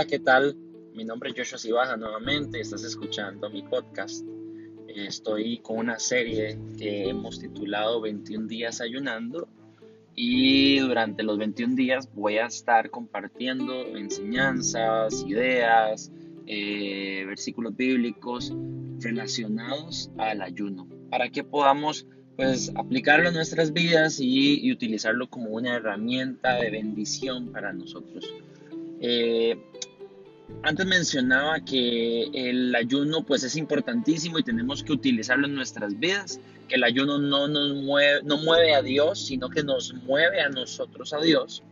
Hola, ¿qué tal? Mi nombre es Joshua Sibaja nuevamente, estás escuchando mi podcast. Estoy con una serie que hemos titulado 21 días ayunando y durante los 21 días voy a estar compartiendo enseñanzas, ideas, eh, versículos bíblicos relacionados al ayuno para que podamos pues aplicarlo en nuestras vidas y, utilizarlo como una herramienta de bendición para nosotros. Eh, antes mencionaba que el ayuno pues es importantísimo y tenemos que utilizarlo en nuestras vidas, que el ayuno no nos mueve, no mueve a Dios, sino que nos mueve a nosotros a Dios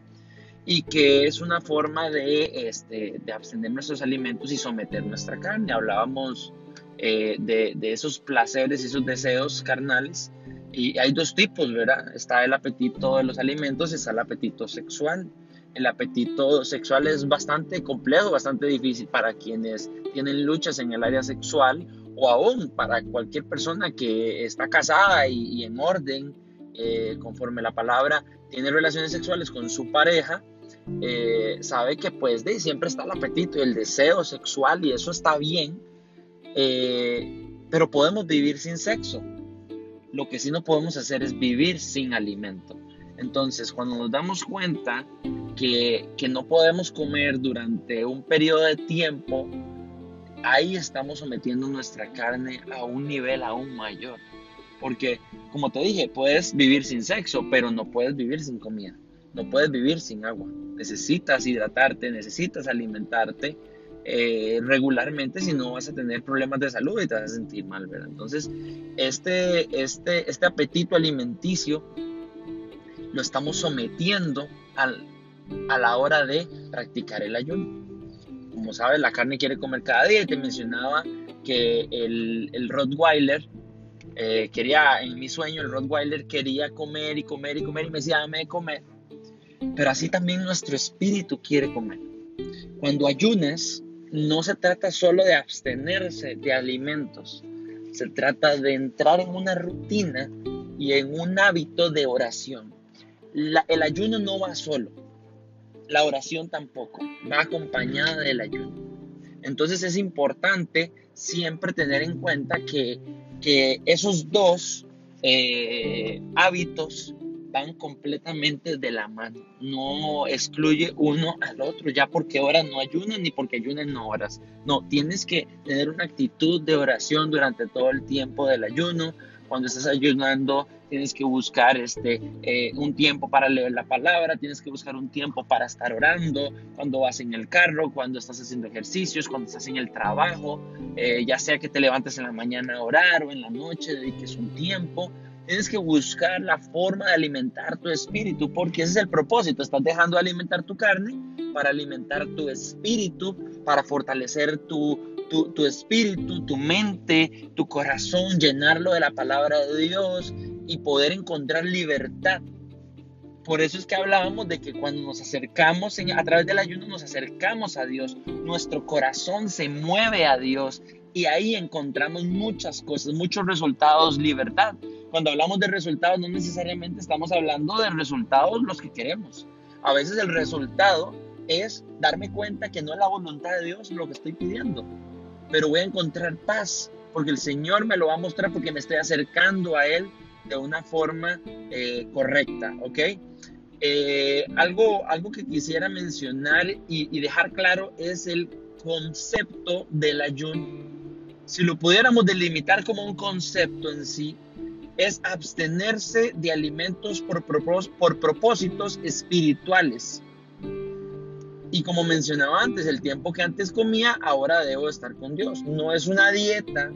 y que es una forma de, este, de abstener nuestros alimentos y someter nuestra carne. Hablábamos eh, de, de, esos placeres y esos deseos carnales y hay dos tipos, ¿verdad? Está el apetito de los alimentos y está el apetito sexual. El apetito sexual es bastante complejo, bastante difícil para quienes tienen luchas en el área sexual o aún para cualquier persona que está casada y, en orden, eh, conforme la palabra, tiene relaciones sexuales con su pareja, eh, sabe que pues de siempre está el apetito y el deseo sexual y eso está bien, eh, pero podemos vivir sin sexo. Lo que sí no podemos hacer es vivir sin alimento. Entonces, cuando nos damos cuenta que, que no podemos comer durante un periodo de tiempo, ahí estamos sometiendo nuestra carne a un nivel aún mayor. Porque, como te dije, puedes vivir sin sexo, pero no puedes vivir sin comida. No puedes vivir sin agua. Necesitas hidratarte, necesitas alimentarte eh, regularmente, si no vas a tener problemas de salud y te vas a sentir mal, ¿verdad? Entonces, este, este, este apetito alimenticio lo estamos sometiendo al, a la hora de practicar el ayuno. Como sabes, la carne quiere comer cada día te mencionaba que el, el Rottweiler eh, quería, en mi sueño, el Rottweiler quería comer y comer y comer y me decía, dame comer. Pero así también nuestro espíritu quiere comer. Cuando ayunas, no se trata solo de abstenerse de alimentos, se trata de entrar en una rutina y en un hábito de oración. el ayuno no va solo, la oración tampoco, va acompañada del ayuno. Entonces es importante siempre tener en cuenta que, esos dos eh, hábitos van completamente de la mano. No excluye uno al otro, ya porque ahora no ayunan ni porque ayunan no horas. No, tienes que tener una actitud de oración durante todo el tiempo del ayuno. Cuando estás ayunando, tienes que buscar este, eh, un tiempo para leer la palabra, tienes que buscar un tiempo para estar orando, cuando vas en el carro, cuando estás haciendo ejercicios, cuando estás en el trabajo, eh, ya sea que te levantes en la mañana a orar o en la noche, dediques un tiempo Tienes que buscar la forma de alimentar tu espíritu, porque ese es el propósito. Estás dejando de alimentar tu carne para alimentar tu espíritu, para fortalecer tu, tu, espíritu, tu mente, tu corazón, llenarlo de la palabra de Dios y poder encontrar libertad. Por eso es que hablábamos de que cuando nos acercamos, a través del ayuno nos acercamos a Dios, nuestro corazón se mueve a Dios y ahí encontramos muchas cosas, muchos resultados, libertad. Cuando hablamos de resultados, no necesariamente estamos hablando de resultados los que queremos. A veces el resultado es darme cuenta que no es la voluntad de Dios lo que estoy pidiendo, pero voy a encontrar paz porque el Señor me lo va a mostrar porque me estoy acercando a Él de una forma eh, correcta, ¿ok? Eh, algo, algo que quisiera mencionar y, dejar claro es el concepto del ayuno. Si lo pudiéramos delimitar como un concepto en sí, es abstenerse de alimentos por, por propósitos espirituales. Y como mencionaba antes, el tiempo que antes comía, ahora debo estar con Dios. No es una dieta.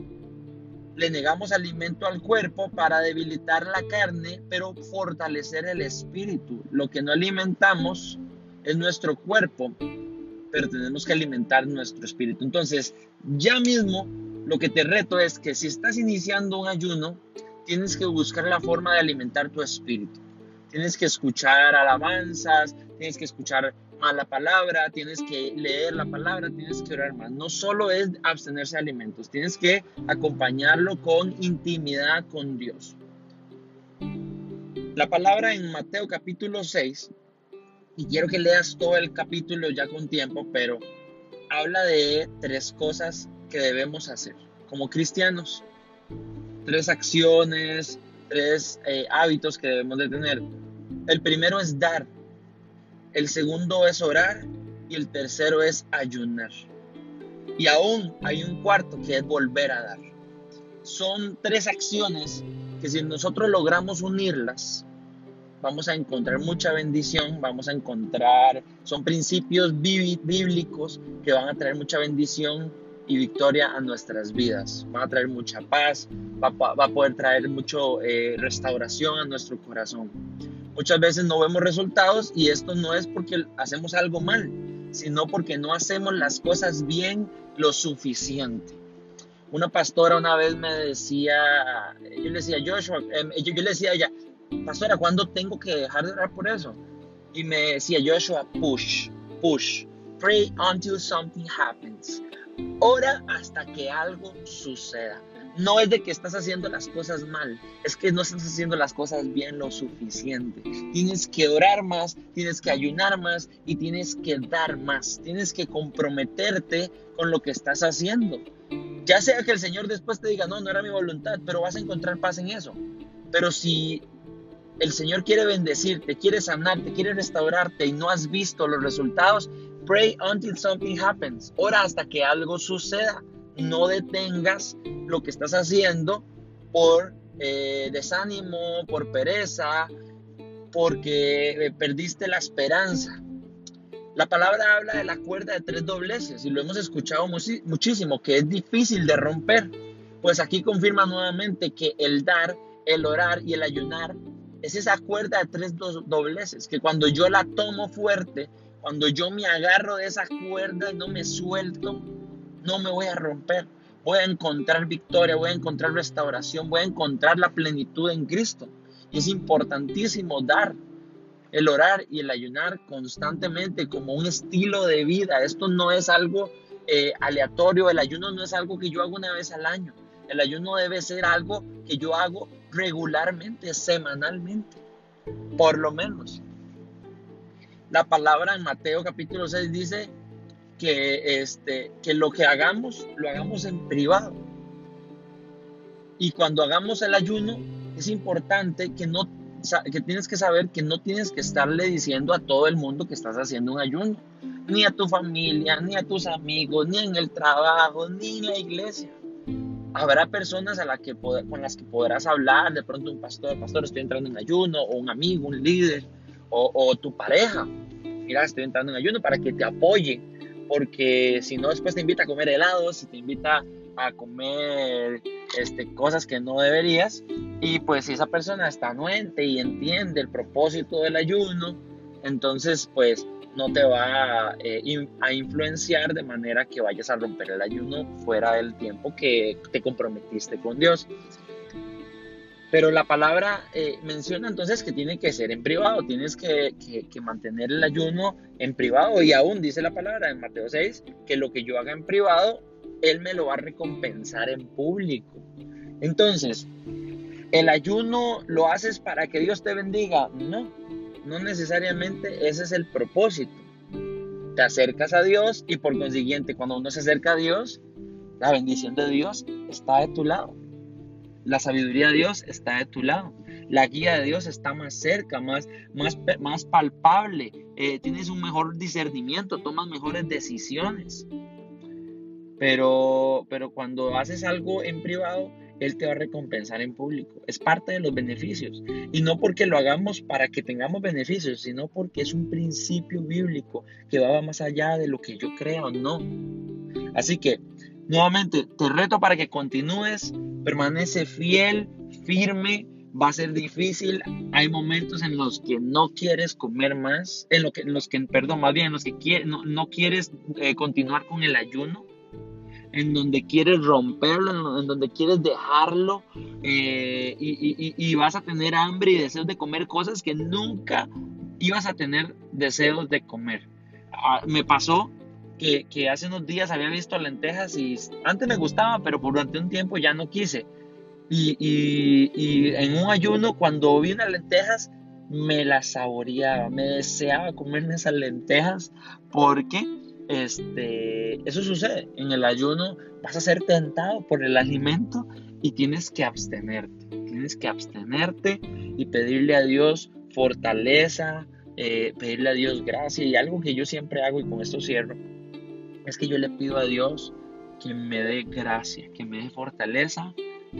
Le negamos alimento al cuerpo para debilitar la carne, pero fortalecer el espíritu. Lo que no alimentamos es nuestro cuerpo, pero tenemos que alimentar nuestro espíritu. Entonces, ya mismo lo que te reto es que si estás iniciando un ayuno, tienes que buscar la forma de alimentar tu espíritu. Tienes que escuchar alabanzas, tienes que escuchar más la palabra, tienes que leer la palabra, tienes que orar más. No solo es abstenerse de alimentos, tienes que acompañarlo con intimidad con Dios. La palabra en Mateo capítulo 6, y quiero que leas todo el capítulo ya con tiempo, pero habla de tres cosas que debemos hacer como cristianos. Tres acciones, tres eh, hábitos que debemos de tener. El primero es dar, el segundo es orar y el tercero es ayunar. Y aún hay un cuarto que es volver a dar. Son tres acciones que si nosotros logramos unirlas, vamos a encontrar mucha bendición, vamos a encontrar, son principios bíblicos que van a traer mucha bendición y victoria a nuestras vidas. Van a traer mucha paz, va, a poder traer mucho eh, restauración a nuestro corazón. Muchas veces no vemos resultados y esto no es porque hacemos algo mal, sino porque no hacemos las cosas bien lo suficiente. Una pastora una vez me decía, yo le decía, Joshua, em, yo, le decía a ella, pastora, ¿cuándo tengo que dejar de orar por eso? Y me decía, Joshua, push, push, pray until something happens. Ora hasta que algo suceda. No es de que estás haciendo las cosas mal, es que no estás haciendo las cosas bien lo suficiente. Tienes que orar más, tienes que ayunar más y tienes que dar más. Tienes que comprometerte con lo que estás haciendo. Ya sea que el Señor después te diga, no, no era mi voluntad, pero vas a encontrar paz en eso. Pero si el Señor quiere bendecirte, quiere sanarte, quiere restaurarte y no has visto los resultados, pray until something happens. Ora hasta que algo suceda. No detengas lo que estás haciendo por eh, desánimo, por pereza, porque eh, perdiste la esperanza. La palabra habla de la cuerda de tres dobleces y lo hemos escuchado muchísimo, que es difícil de romper. Pues aquí confirma nuevamente que el dar, el orar y el ayunar es esa cuerda de tres dobleces, que cuando yo la tomo fuerte, cuando yo me agarro de esa cuerda y no me suelto, no me voy a romper. Voy a encontrar victoria, voy a encontrar restauración, voy a encontrar la plenitud en Cristo. Y es importantísimo dar el orar y el ayunar constantemente como un estilo de vida. Esto no es algo eh, aleatorio, el ayuno no es algo que yo hago una vez al año. El ayuno debe ser algo que yo hago regularmente, semanalmente, por lo menos. La palabra en Mateo capítulo 6 dice que, este, que lo que hagamos, lo hagamos en privado. Y cuando hagamos el ayuno, es importante que no que tienes que saber que no tienes que estarle diciendo a todo el mundo que estás haciendo un ayuno, ni a tu familia, ni a tus amigos, ni en el trabajo, ni en la iglesia. Habrá personas a la que con las que podrás hablar, de pronto un pastor, pastor, estoy entrando en ayuno, o un amigo, un líder, o, tu pareja, mira, estoy entrando en ayuno para que te apoye, porque si no, después te invita a comer helados, si te invita a comer este, cosas que no deberías, y pues si esa persona está anuente y entiende el propósito del ayuno, entonces pues no te va eh, a influenciar de manera que vayas a romper el ayuno fuera del tiempo que te comprometiste con Dios. Pero la palabra eh, menciona entonces que tiene que ser en privado, tienes que, que, mantener el ayuno en privado y aún dice la palabra en Mateo 6 que lo que yo haga en privado, Él me lo va a recompensar en público. Entonces, ¿el ayuno lo haces para que Dios te bendiga? No, no necesariamente ese es el propósito. Te acercas a Dios y por consiguiente cuando uno se acerca a Dios, la bendición de Dios está de tu lado. La sabiduría de Dios está de tu lado. La guía de Dios está más cerca, más, más, más palpable. Eh, tienes un mejor discernimiento, tomas mejores decisiones. Pero, pero cuando haces algo en privado, él te va a recompensar en público. Es parte de los beneficios. Y no porque lo hagamos para que tengamos beneficios, sino porque es un principio bíblico que va más allá de lo que yo crea o no. Así que, nuevamente, te reto para que continúes, permanece fiel, firme. Va a ser difícil. Hay momentos en los que no quieres comer más, en, lo que, los que, perdón, más bien en los que no, quieres eh, continuar con el ayuno en donde quieres romperlo, en donde quieres dejarlo eh, y, vas a tener hambre y deseos de comer cosas que nunca ibas a tener deseos de comer. Ah, me pasó que, hace unos días había visto lentejas y antes me gustaba, pero durante un tiempo ya no quise. Y, en un ayuno, cuando vi unas lentejas, me las saboreaba, me deseaba comerme esas lentejas porque este, eso sucede. En el ayuno vas a ser tentado por el alimento y tienes que abstenerte. Tienes que abstenerte y pedirle a Dios fortaleza, eh, pedirle a Dios gracia. Y algo que yo siempre hago, y con esto cierro, es que yo le pido a Dios que me dé gracia, que me dé fortaleza,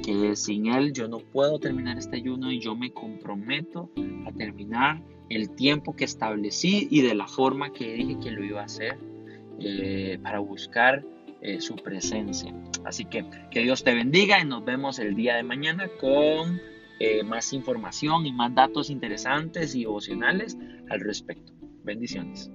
que sin Él yo no puedo terminar este ayuno y yo me comprometo a terminar el tiempo que establecí y de la forma que dije que lo iba a hacer eh, para buscar eh, su presencia. Así que que Dios te bendiga y nos vemos el día de mañana con eh, más información y más datos interesantes y devocionales al respecto. Bendiciones.